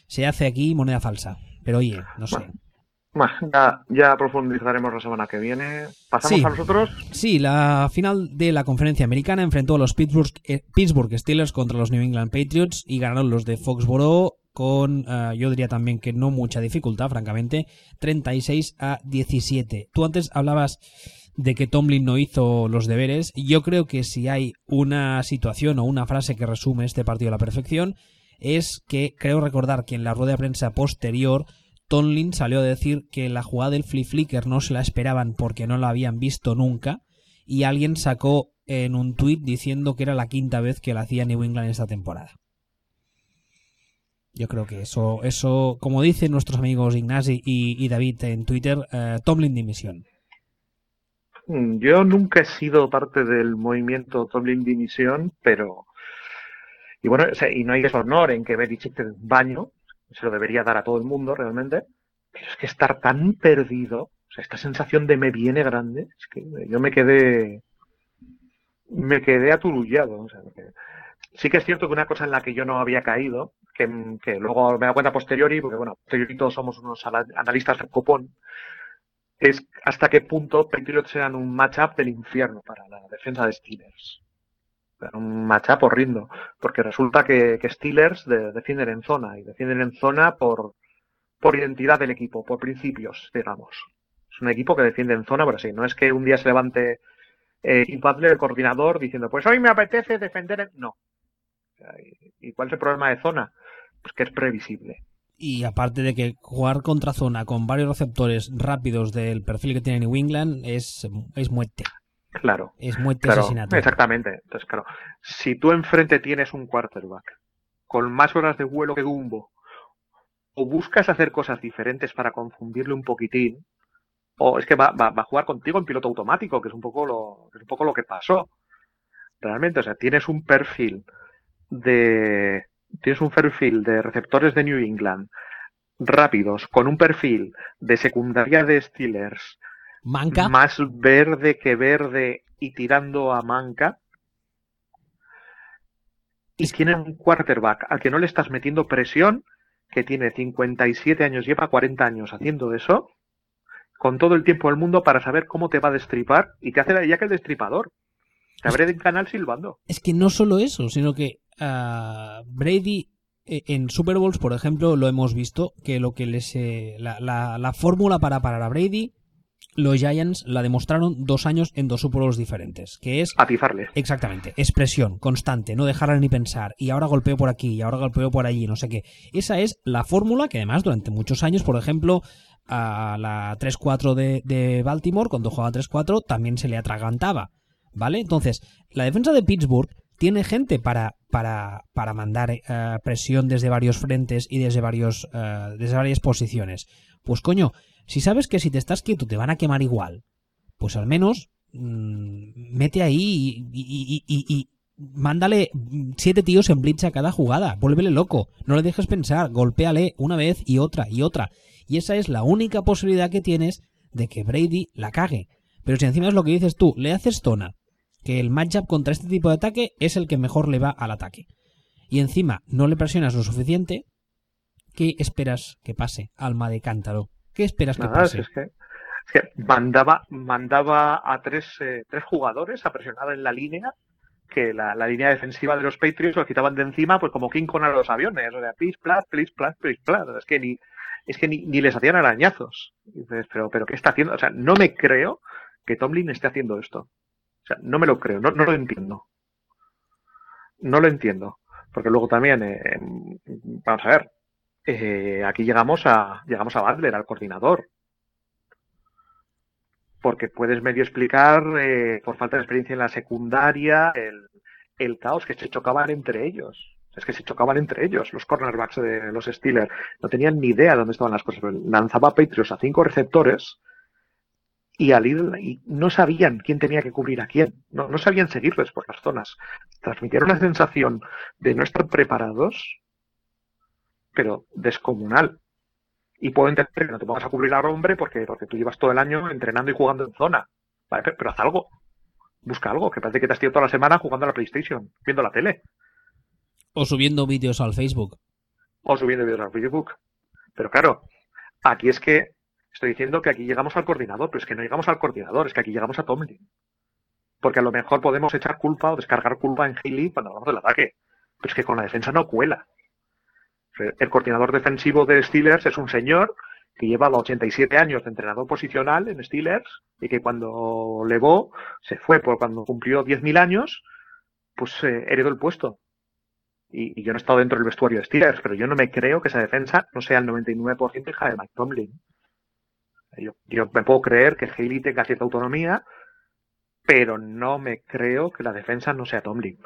se hace aquí moneda falsa. Pero oye, no sé.
Bueno, ya, ya profundizaremos la semana que viene. ¿Pasamos
Sí.
a nosotros?
Sí, la final de la conferencia americana enfrentó a los Pittsburgh, eh, Pittsburgh Steelers contra los New England Patriots y ganaron los de Foxborough con, eh, yo diría también que no mucha dificultad, francamente, 36 a 17. Tú antes hablabas de que Tomlin no hizo los deberes. Yo creo que si hay una situación o una frase que resume este partido a la perfección, es que creo recordar que en la rueda de prensa posterior Tomlin salió a decir que la jugada del flip flicker no se la esperaban porque no la habían visto nunca y alguien sacó en un tuit diciendo que era la quinta vez que la hacía New England esta temporada. Yo creo que eso, eso como dicen nuestros amigos Ignasi y, David en Twitter, eh, Tomlin dimisión.
Mm, Yo nunca he sido parte del movimiento Tomlin Dimisión, pero Y bueno, y no hay deshonor en que Belichick te baño, se lo debería dar a todo el mundo realmente, pero es que estar tan perdido, o sea, esta sensación de me viene grande, es que yo me quedé, me quedé aturullado. Sí que es cierto que una cosa en la que yo no había caído, que, luego me da cuenta posteriori, porque bueno, posteriori todos somos unos analistas del copón, es hasta qué punto Patriots sean un matchup del infierno para la defensa de Steelers. Un matchup horriendo, porque resulta que, Steelers defienden en zona, y defienden en zona por, por identidad del equipo, por principios, digamos. Es un equipo que defiende en zona, pero sí, no es que un día se levante eh, el coordinador, diciendo, pues hoy me apetece defender. En... No, ¿Y cuál es el problema de zona? Pues que es previsible.
Y aparte de que jugar contra zona con varios receptores rápidos del perfil que tiene New England es, es muerte.
Claro.
Es muerte
claro,
asesinato.
Exactamente. Entonces, claro, si tú enfrente tienes un quarterback con más horas de vuelo que Dumbo, o buscas hacer cosas diferentes para confundirle un poquitín, o es que va, va, va, a jugar contigo en piloto automático, que es un poco lo, es un poco lo que pasó. Realmente, o sea, tienes un perfil de tienes un perfil de receptores de New England rápidos con un perfil de secundaria de Steelers
manca.
Más verde que verde y tirando a manca. Y tiene un quarterback al que no le estás metiendo presión que tiene 57 años lleva 40 años haciendo eso con todo el tiempo del mundo para saber cómo te va a destripar y te hace ya que el destripador. Te abre el canal silbando.
Es que no solo eso sino que Brady eh, en Super Bowls, por ejemplo, lo hemos visto, que lo que les... Eh, la, fórmula para parar a Brady, los Giants la demostraron dos años en dos Super Bowls diferentes, que es...
Atizarle.
Exactamente, expresión constante, no dejarle ni pensar, y ahora golpeo por aquí, y ahora golpeo por allí, no sé qué. Esa es la fórmula que además durante muchos años, por ejemplo, a la 3-4 de, de Baltimore, cuando jugaba 3-4, también se le atragantaba. ¿Vale? Entonces, la defensa de Pittsburgh tiene gente para, para, para mandar eh, presión desde varios frentes y desde, varios, eh, desde varias posiciones. Pues coño, si sabes que si te estás quieto te van a quemar igual, pues al menos mm, mete ahí y, mándale siete tíos en blitz a cada jugada, vuélvele loco, no le dejes pensar, golpéale una vez y otra y otra. Y esa es la única posibilidad que tienes de que Brady la cague. Pero si encima es lo que dices tú, le haces zona, que el matchup contra este tipo de ataque es el que mejor le va al ataque. Y encima no le presionas lo suficiente, ¿qué esperas que pase, alma de cántaro? ¿Qué esperas que pase?
Es que, mandaba, mandaba a tres, eh, tres jugadores a presionar en la línea que la, línea defensiva de los Patriots lo quitaban de encima, pues como King con a los aviones, o sea, please, plat, please, plat, please, plat. Es que ni, es que ni, ni les hacían arañazos. pero, pero ¿qué está haciendo? O sea, no me creo que Tomlin esté haciendo esto. O sea, no me lo creo, no, no lo entiendo. No lo entiendo. Porque luego también, eh, vamos a ver, eh, aquí llegamos a, llegamos a Butler, al coordinador. Porque puedes medio explicar, eh, por falta de experiencia en la secundaria, el, caos que se chocaban entre ellos. Es que se chocaban entre ellos, los cornerbacks de los Steelers. No tenían ni idea de dónde estaban las cosas. Lanzaba Patriots a cinco receptores y al y no sabían quién tenía que cubrir a quién, no, no sabían seguirles por las zonas. Transmitieron una sensación de no estar preparados, pero descomunal. Y puedo entender que no te pongas a cubrir al hombre porque, porque tú llevas todo el año entrenando y jugando en zona. pero, haz algo. Busca algo, que parece que te has ido toda la semana jugando a la PlayStation, viendo la tele.
O subiendo vídeos al Facebook.
O subiendo vídeos al Facebook. Pero claro, aquí es que Estoy diciendo que aquí llegamos al coordinador, pero es que no llegamos al coordinador, es que aquí llegamos a Tomlin. Porque a lo mejor podemos echar culpa o descargar culpa en Haley cuando hablamos del ataque. Pero es que con la defensa no cuela. El coordinador defensivo de Steelers es un señor que lleva los 87 años de entrenador posicional en Steelers y que cuando levó, se fue por cuando cumplió 10.000 años, pues eh, heredó el puesto. Y, yo no he estado dentro del vestuario de Steelers, pero yo no me creo que esa defensa no sea el 99% hija de Mike Tomlin. Yo, me puedo creer que Haley tenga cierta autonomía, pero no me creo que la defensa no sea Tomlin.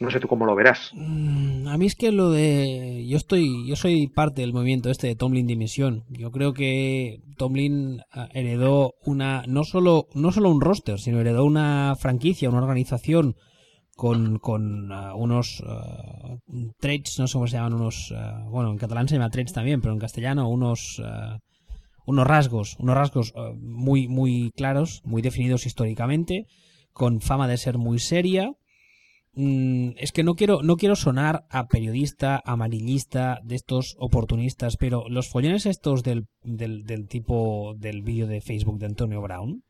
No sé tú cómo lo verás.
Mm, a mí es que lo de. Yo estoy. Yo soy parte del movimiento este de Tomlin Dimisión. Yo creo que Tomlin ah, heredó una. No solo, no solo un roster, sino heredó una franquicia, una organización con, con uh, unos uh, traits, no sé cómo se llaman, unos, bueno, en catalán se llama traits también, pero en castellano unos, unos rasgos, unos rasgos muy, muy claros, muy definidos históricamente, con fama de ser muy seria. Mm, es que no quiero, no quiero sonar a periodista, amarillista, de estos oportunistas, pero los follones estos del, del, tipo del vídeo de Facebook de Antonio Brown,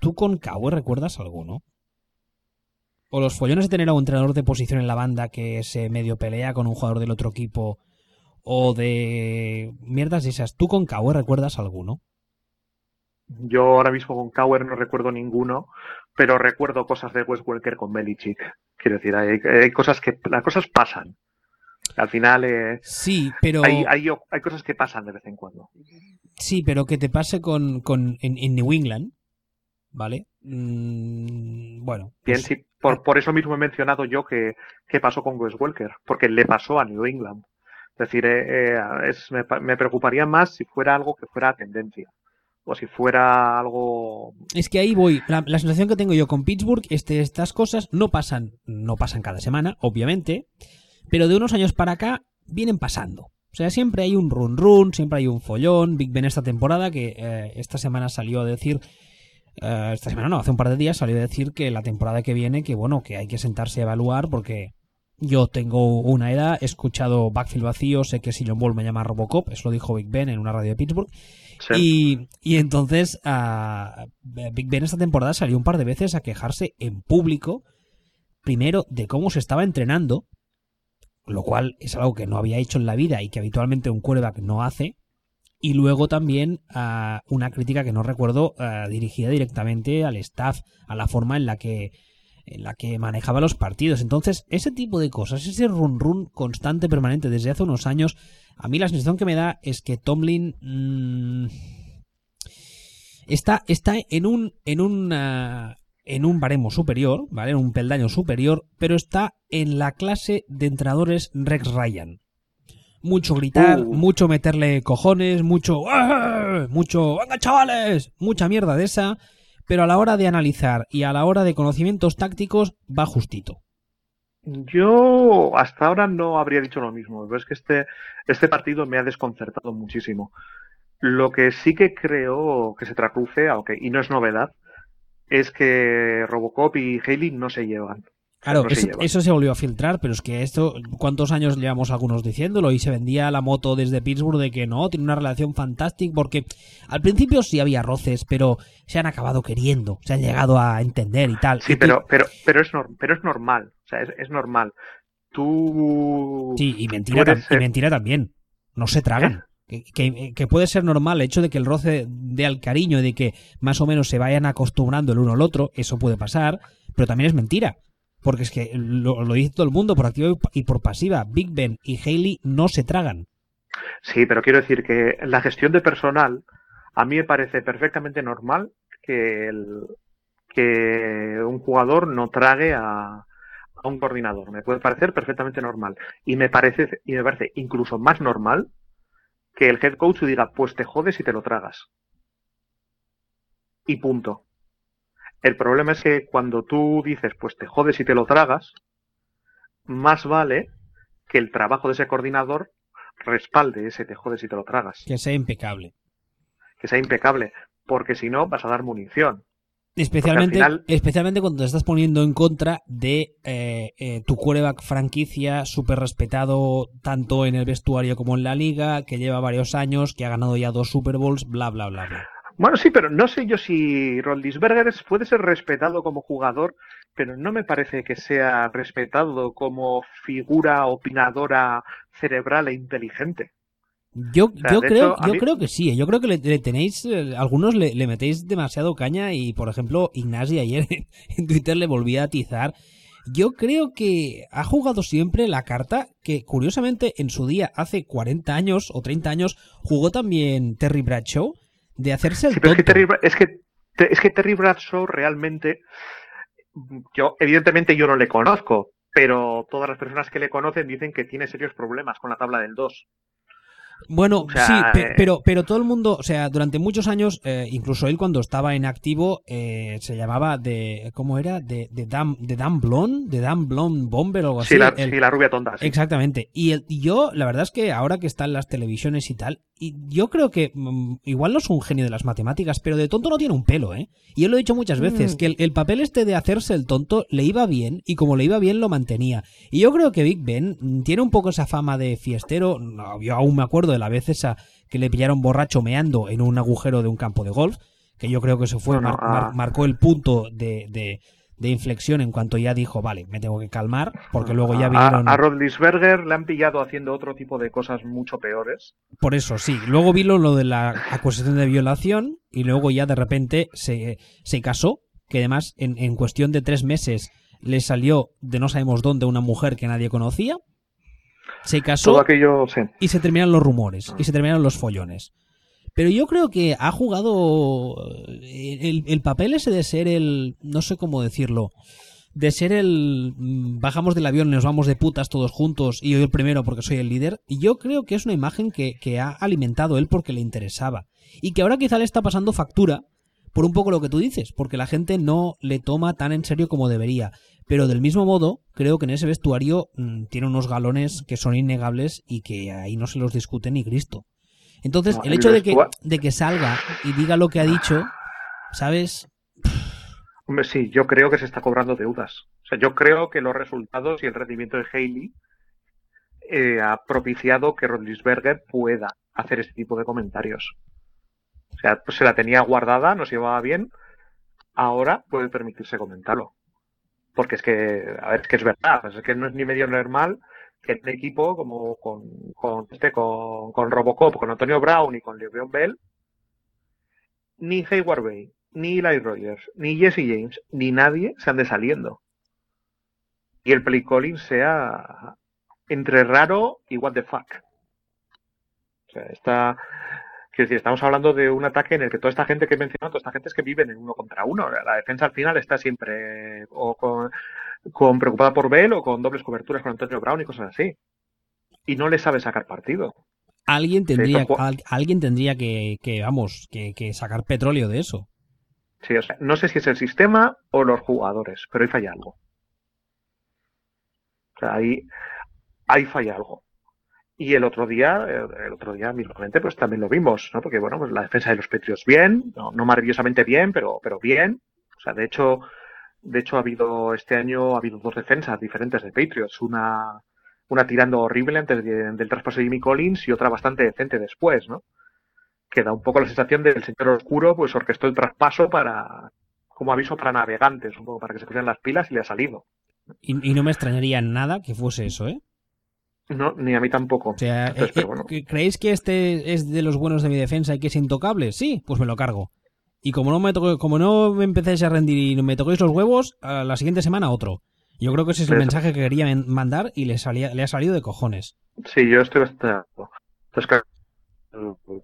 ¿tú con Cowher recuerdas alguno? o los follones de tener a un entrenador de posición en la banda que se medio pelea con un jugador del otro equipo, o de mierdas esas. ¿Tú con Cowher recuerdas alguno?
Yo ahora mismo con Cowher no recuerdo ninguno, pero recuerdo cosas de Wes Welker con Belichick. Quiero decir, hay, cosas que las cosas pasan. Al final eh,
sí, pero
hay, hay, hay, cosas que pasan de vez en cuando.
Sí, pero que te pase con, con en, New England, ¿vale? Mm, bueno.
Bien, pues sí, por, ah. por, eso mismo he mencionado yo que, que, pasó con Wes Welker, porque le pasó a New England. Es decir, eh, eh, es, me, me, preocuparía más si fuera algo que fuera tendencia. O si fuera algo.
Es que ahí voy. La, sensación que tengo yo con Pittsburgh, este, estas cosas no pasan, no pasan cada semana, obviamente. Pero de unos años para acá vienen pasando. O sea, siempre hay un run run, siempre hay un follón. Big Ben esta temporada, que eh, esta semana salió a decir eh, esta semana no, hace un par de días salió a decir que la temporada que viene, que bueno, que hay que sentarse a evaluar porque yo tengo una edad, he escuchado Backfield vacío, sé que John Ball me llama Robocop, eso lo dijo Big Ben en una radio de Pittsburgh. Y, y, entonces uh, Big Ben esta temporada salió un par de veces a quejarse en público, primero de cómo se estaba entrenando, lo cual es algo que no había hecho en la vida y que habitualmente un quarterback no hace, y luego también uh, una crítica que no recuerdo uh, dirigida directamente al staff, a la forma en la que en la que manejaba los partidos. Entonces, ese tipo de cosas, ese run run constante, permanente desde hace unos años, a mí la sensación que me da es que Tomlin mmm, está, está en un en un uh, en un baremo superior, ¿vale? En un peldaño superior, pero está en la clase de entrenadores Rex Ryan mucho gritar, uh. mucho meterle cojones, mucho, ¡Ah! mucho, venga chavales, mucha mierda de esa, pero a la hora de analizar y a la hora de conocimientos tácticos va justito.
Yo hasta ahora no habría dicho lo mismo, pero es que este, este partido me ha desconcertado muchísimo. Lo que sí que creo que se traduce, aunque, y no es novedad, es que Robocop y Haley no se llevan.
Claro, eso, se volvió a filtrar, pero es que esto, ¿cuántos años llevamos algunos diciéndolo? Y se vendía la moto desde Pittsburgh de que no, tiene una relación fantástica, porque al principio sí había roces, pero se han acabado queriendo, se han llegado a entender y tal.
Sí, pero, pero, pero, es, pero es normal, o sea, es, normal. Tú.
Sí, y mentira, y mentira también. No se tragan. ¿Eh? Que, que, puede ser normal el hecho de que el roce dé al cariño, de que más o menos se vayan acostumbrando el uno al otro, eso puede pasar, pero también es mentira. Porque es que lo, dice todo el mundo por activa y por pasiva. Big Ben y Haley no se tragan.
Sí, pero quiero decir que la gestión de personal a mí me parece perfectamente normal que, un jugador no trague a, a un coordinador. Me puede parecer perfectamente normal. Y me parece, y me parece incluso más normal que el head coach diga, pues te jodes y te lo tragas. Y punto. El problema es que cuando tú dices, pues te jodes y te lo tragas, más vale que el trabajo de ese coordinador respalde ese te jodes y te lo tragas.
Que sea impecable.
Que sea impecable, porque si no vas a dar munición.
Especialmente, especialmente cuando te estás poniendo en contra de eh, eh, tu quarterback franquicia, súper respetado tanto en el vestuario como en la liga, que lleva varios años, que ha ganado ya dos Super Bowls, bla, bla, bla, bla.
Bueno, sí, pero no sé yo si Roldisberger puede ser respetado como jugador, pero no me parece que sea respetado como figura opinadora cerebral e inteligente.
Yo, yo, creo, yo creo que sí, ¿eh? yo creo que le, tenéis, eh, algunos le, metéis demasiado caña y, por ejemplo, Ignasi ayer en Twitter le volvía a atizar. Yo creo que ha jugado siempre la carta que, curiosamente, en su día, hace 40 años o 30 años, jugó también Terry Bradshaw de hacerse el
Es que, Terry, es, que, es que Terry Bradshaw realmente, yo evidentemente yo no le conozco, pero todas las personas que le conocen dicen que tiene serios problemas con la tabla del 2.
Bueno,
O sea,
sí, pe-
eh,
pero, pero todo el mundo, o sea, durante muchos años, eh, incluso él cuando estaba en activo, eh, se llamaba de, ¿cómo era? De, de Dan, de Dan Blonde, de Dan Blonde Bomber o algo así.
Sí, la,
el-
sí, la rubia tonta. sí.
Exactamente. Y, el- y yo, la verdad es que ahora que están las televisiones y tal, y yo creo que mm, igual no es un genio de las matemáticas, pero de tonto no tiene un pelo, ¿eh? Y yo lo he dicho muchas veces,
Mm.
que el, el papel este de hacerse el tonto le iba bien y como le iba bien lo mantenía. Y yo creo que Big Ben tiene un poco esa fama de fiestero. No, yo aún me acuerdo de la vez esa que le pillaron borracho meando en un agujero de un campo de golf, que yo creo que eso fue, mar-
ah.
mar- marcó el punto de, de, de inflexión en cuanto ya dijo, vale, me tengo que calmar, porque luego ya
A-
vinieron...
A, Rodlisberger le han pillado haciendo otro tipo de cosas mucho peores.
Por eso, sí. Luego vino lo de la acusación de violación y luego ya de repente se, se casó, que además en, en cuestión de tres meses le salió de no sabemos dónde una mujer que nadie conocía. Se casó
Todo aquello, sí.
y se terminaron los rumores y se terminaron los follones. Pero yo creo que ha jugado eh, el, el papel ese de ser el, no sé cómo decirlo, de ser el mm, bajamos del avión y nos vamos de putas todos juntos y yo el primero porque soy el líder. Y yo creo que es una imagen que, que ha alimentado él porque le interesaba. Y que ahora quizá le está pasando factura por un poco lo que tú dices, porque la gente no le toma tan en serio como debería. Pero del mismo modo, creo que en ese vestuario mm, tiene unos galones que son innegables y que ahí no se los discute ni Cristo. Entonces, el hecho de que, de que salga y diga lo que ha dicho, ¿sabes?
Hombre, sí, yo creo que se está cobrando deudas. O sea, yo creo que los resultados y el rendimiento de Haley eh, ha propiciado que Rodlisberger pueda hacer este tipo de comentarios. O sea, pues se la tenía guardada, nos llevaba bien, ahora puede permitirse comentarlo. Porque es que, a ver, es que es verdad, es que no es ni medio normal que un equipo como con, con, este, con, con Robocop, con Antonio Brown y con Le'Veon Bell, ni Hayward Bay, ni Eli Rogers, ni Jesse James, ni nadie se ande saliendo. Y el play calling sea entre raro y what the fuck. O sea, está. Quiero decir, estamos hablando de un ataque en el que toda esta gente que he mencionado, toda esta gente es que viven en uno contra uno. La defensa al final está siempre o con, con preocupada por Bell o con dobles coberturas con Antonio Brown y cosas así. Y no le sabe sacar partido.
Alguien tendría, al- alguien tendría que, que vamos, que, que sacar petróleo de eso.
Sí, o sea, no sé si es el sistema o los jugadores, pero ahí falla algo. O sea, ahí, ahí falla algo. Y el otro día, eh, el otro día mismamente, pues también lo vimos, ¿no? Porque bueno, pues la defensa de los Patriots bien, no, no maravillosamente bien, pero, pero bien. O sea, de hecho, de hecho ha habido, este año ha habido dos defensas diferentes de Patriots. Una, una tirando horrible antes de- del traspaso de Jimmy Collins y otra bastante decente después, ¿no? Que da un poco la sensación del señor oscuro, pues orquestó el traspaso para, como aviso para navegantes, un poco para que se pusieran las pilas y le ha salido.
Y, y no me extrañaría nada que fuese eso, ¿eh?
No, ni a mí tampoco.
O sea,
Entonces,
eh, eh,
bueno.
¿que- ¿creéis que este es de los buenos de mi defensa y que es intocable? Sí, pues me lo cargo. Y como no me toque- como no me empecéis a rendir y me toquéis los huevos, a la siguiente semana otro. Yo creo que ese es el
Eso.
mensaje que quería mandar y le, salía, le ha salido de cojones.
Sí, yo estoy bastante. Entonces,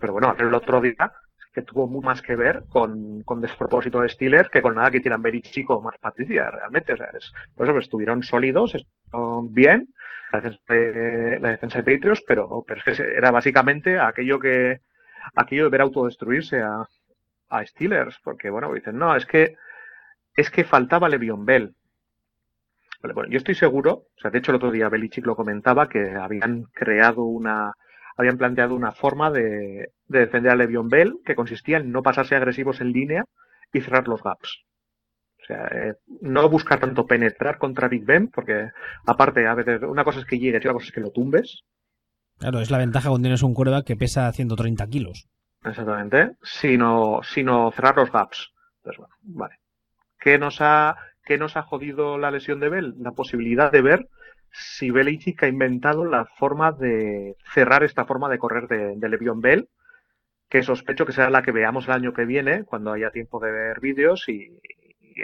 pero bueno, el otro día que tuvo muy más que ver con, con despropósito de Steelers que con nada que tiran Belichick o más Patricia, realmente. O sea, es, por eso pues, estuvieron sólidos, estuvieron bien, la defensa de, la defensa de Patriots, pero, pero es que era básicamente aquello que aquello de ver autodestruirse a, a Steelers, porque bueno, dicen, no, es que es que faltaba Le'Veon Bell. Vale, bueno, yo estoy seguro, o sea, de hecho el otro día Belichick lo comentaba, que habían creado una, habían planteado una forma de, de defender a Le'Veon Bell que consistía en no pasarse agresivos en línea y cerrar los gaps. O sea, eh, no buscar tanto penetrar contra Big Ben, porque aparte, a veces, una cosa es que llegues y otra cosa es que lo tumbes.
Claro, es la ventaja cuando tienes un quarterback que pesa 130 kilos.
Exactamente. Sino, sino cerrar los gaps. Entonces, bueno, vale. ¿Qué nos ha, qué nos ha jodido la lesión de Bell? La posibilidad de ver si Belichick ha inventado la forma de cerrar esta forma de correr de, de Le'Veon Bell, que sospecho que será la que veamos el año que viene, cuando haya tiempo de ver vídeos y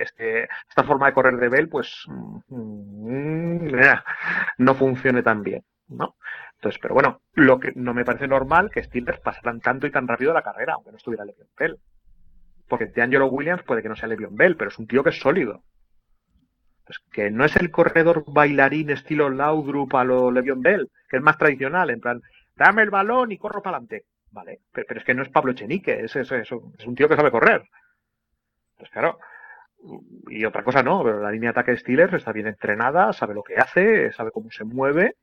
este, esta forma de correr de Bell, pues mm, no funcione tan bien, ¿no? Entonces, pero bueno, lo que no me parece normal que Steelers pasaran tanto y tan rápido la carrera, aunque no estuviera Le'Veon Bell. Porque de Angelo Williams puede que no sea Le'Veon Bell, pero es un tío que es sólido. Pues que no es el corredor bailarín estilo Laudrup a lo Le'Veon Bell, que es más tradicional, en plan, dame el balón y corro para adelante. Vale, pero, es que no es Pablo Chenique, es, es, es, un tío que sabe correr. Pues claro, y otra cosa no, pero la línea de ataque de Steelers está bien entrenada, sabe lo que hace, sabe cómo se mueve.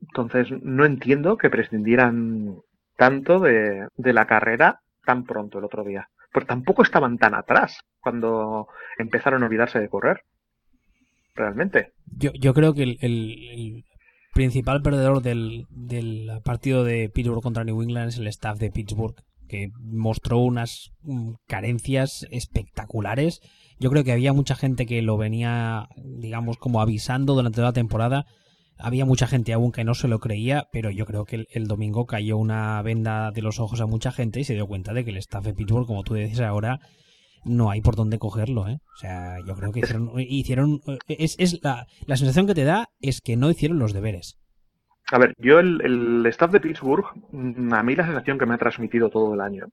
Entonces, no entiendo que prescindieran tanto de, de la carrera tan pronto el otro día. Pues tampoco estaban tan atrás cuando empezaron a olvidarse de correr. Realmente.
Yo, yo creo que el, principal perdedor del, del, partido de Pittsburgh contra New England es el staff de Pittsburgh, que mostró unas mm, carencias espectaculares. Yo creo que había mucha gente que lo venía, digamos, como avisando durante toda la temporada había mucha gente aún que no se lo creía, pero yo creo que el, domingo cayó una venda de los ojos a mucha gente y se dio cuenta de que el staff de Pittsburgh, como tú dices ahora, no hay por dónde cogerlo, ¿eh? O sea, yo creo que hicieron... hicieron es, es la, la sensación que te da es que no hicieron los deberes.
A ver, yo el, staff de Pittsburgh, mm, a mí la sensación que me ha transmitido todo el año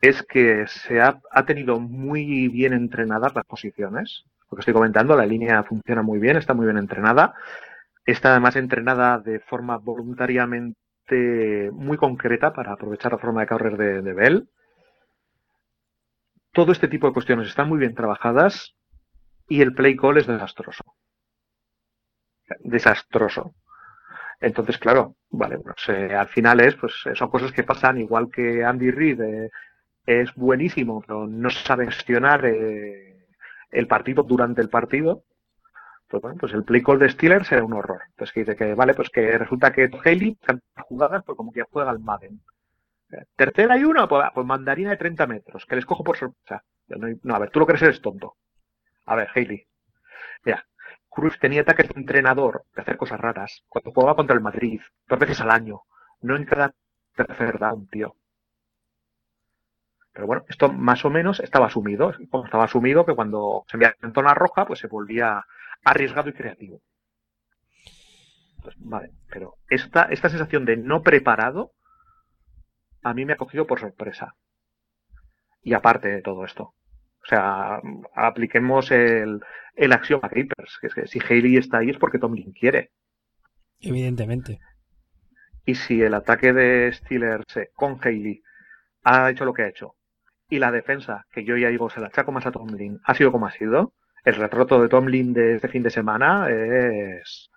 es que se ha, ha tenido muy bien entrenadas las posiciones. Lo que estoy comentando, la línea funciona muy bien, está muy bien entrenada Está además entrenada de forma voluntariamente muy concreta para aprovechar la forma de correr de, Bell. Todo este tipo de cuestiones están muy bien trabajadas y el play call es desastroso. Desastroso. Entonces, claro, vale, al final es, pues son cosas que pasan, igual que Andy Reid eh, es buenísimo, pero no sabe gestionar eh, el partido durante el partido pues bueno, pues el play call de Steelers era un horror. Pues que dice que, vale, pues que resulta que Haley, jugadas, pues como que juega al Madden. Eh, tercera y uno, pues, pues, mandarina de 30 metros, que les cojo por sorpresa. No, a ver, tú lo crees eres tonto. A ver, Haley. Mira, Cruz tenía ataques de entrenador de hacer cosas raras cuando jugaba contra el Madrid, dos veces al año. No en cada tercer down, tío. Pero bueno, esto más o menos estaba asumido. Estaba asumido que cuando se enviaba en zona roja, pues se volvía arriesgado y creativo. Pues, vale, pero esta, esta sensación de no preparado a mí me ha cogido por sorpresa. Y aparte de todo esto. O sea, apliquemos el, el axioma Creepers, que es que si Haley está ahí es porque Tomlin quiere.
Evidentemente.
Y si el ataque de Steelers con Haley ha hecho lo que ha hecho, y la defensa, que yo ya digo, se la achaco más a Tomlin, ha sido como ha sido, el retrato de Tomlin de este fin de semana es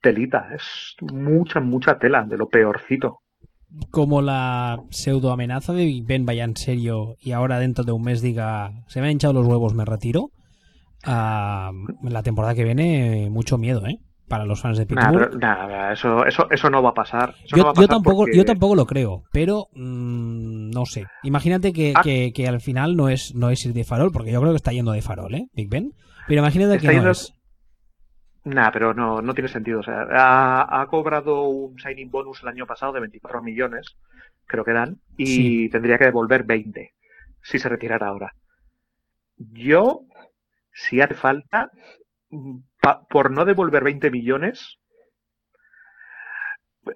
telita, es mucha, mucha tela, de lo peorcito.
Como la pseudo amenaza de Big Ben vaya en serio y ahora dentro de un mes diga se me han hinchado los huevos, me retiro. Ah, la temporada que viene, mucho miedo, ¿eh? Para los fans de Pittsburgh.
eso, eso, eso no va a pasar.
yo, tampoco, yo tampoco lo creo, pero mm, no sé. Imagínate ah. que, que, al final no es, no es ir de farol, porque yo creo que está yendo de farol, ¿eh? Big Ben. Pero imagínate que no es.
Nah, pero no, no tiene sentido. O sea, ha, cobrado un signing bonus el año pasado de 24 millones, creo que dan, y tendría que devolver 20 si se retirara ahora. Yo, si hace falta, por no devolver 20 millones,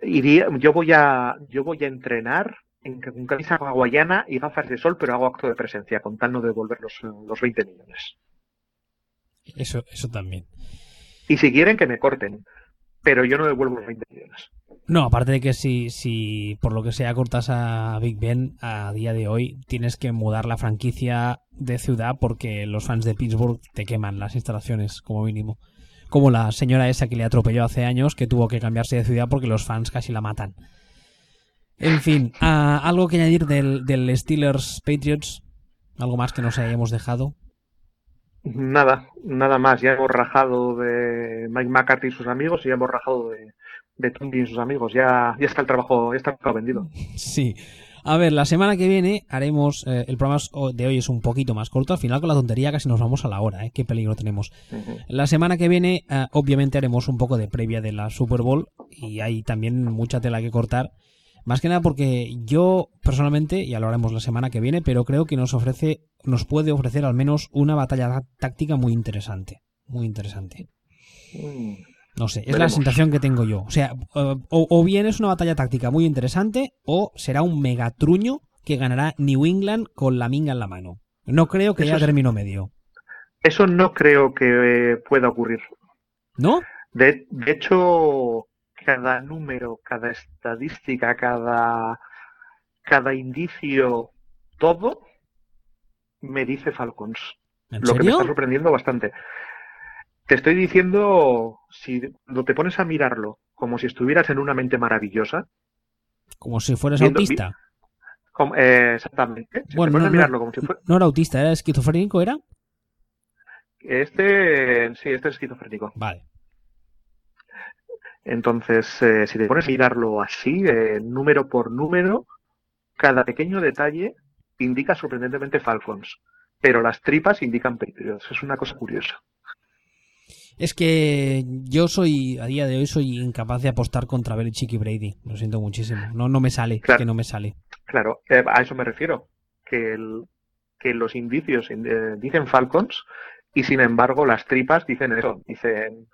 iría, yo voy a, yo voy a entrenar en, con camisa hawaiana y gafas de sol, pero hago acto de presencia con tal no devolver los, los 20 millones.
Eso, eso también.
Y si quieren que me corten, pero yo no devuelvo los 20 millones.
No, aparte de que si, si por lo que sea cortas a Big Ben a día de hoy, tienes que mudar la franquicia de ciudad porque los fans de Pittsburgh te queman las instalaciones, como mínimo. Como la señora esa que le atropelló hace años, que tuvo que cambiarse de ciudad porque los fans casi la matan. En fin, ah, ¿algo que añadir del Steelers Patriots? ¿Algo más que nos hayamos dejado?
Nada, nada más. Ya hemos rajado de Mike McCarthy y sus amigos y ya hemos rajado de, de y sus amigos. Ya, ya está el trabajo, ya está el vendido.
Sí. A ver, la semana que viene haremos. Eh, el programa de hoy es un poquito más corto. Al final, con la tontería, casi nos vamos a la hora. ¿eh? Qué peligro tenemos. La semana que viene, eh, obviamente, haremos un poco de previa de la Super Bowl. Y hay también mucha tela que cortar. Más que nada porque yo personalmente, ya lo haremos la semana que viene, pero creo que nos ofrece, nos puede ofrecer al menos una batalla táctica muy interesante. Muy interesante. Mm. No sé, es la sensación que tengo yo. O sea, o, bien es una batalla táctica muy interesante, o será un megatruño que ganará New England con la minga en la mano. No creo que haya término medio.
Eso no creo que pueda ocurrir.
¿No?
De, de hecho, cada número, cada estadística, cada, cada indicio, todo me dice Falcons.
¿En
Lo que me está sorprendiendo bastante. Te estoy diciendo, si te pones a mirarlo como si estuvieras en una mente maravillosa,
Como si fueras
Viendo-
autista.
como- eh, exactamente, si
Bueno,
te pones
no,
a
no-
mirarlo como si fuera...
No era autista, era esquizofrénico, ¿era?
Este, sí, este es esquizofrénico.
Vale.
Entonces, eh, si te pones a mirarlo así, eh, número por número, cada pequeño detalle indica sorprendentemente Falcons, pero las tripas indican Patriots. Es una cosa curiosa.
Es que yo soy, a día de hoy, soy incapaz de apostar contra Belichick y Brady. Lo siento muchísimo. No, no me sale,
Claro.
que no me sale.
Claro, eh, a eso me refiero, que, el- que los indicios eh, dicen Falcons y sin embargo las tripas dicen eso, dicen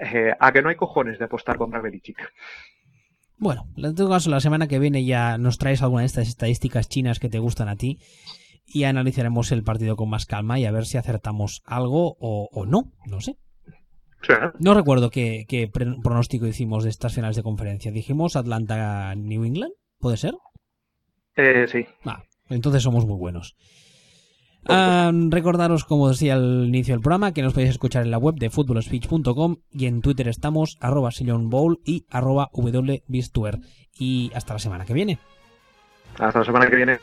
eh, a que no hay cojones de apostar contra Belichick.
Bueno, en todo caso, la semana que viene ya nos traes alguna de estas estadísticas chinas que te gustan a ti y analizaremos el partido con más calma y a ver si acertamos algo o, o no, no sé.
Sí.
No recuerdo qué, pronóstico hicimos de estas finales de conferencia. Dijimos Atlanta-New England, ¿puede ser?
Eh, sí.
Ah, entonces somos muy buenos. Recordaros, como decía al inicio del programa, que nos podéis escuchar en la web de footballspeech.com y en Twitter estamos arroba Bowl y arroba wbistuer. Y hasta la semana que viene.
Hasta la semana que viene.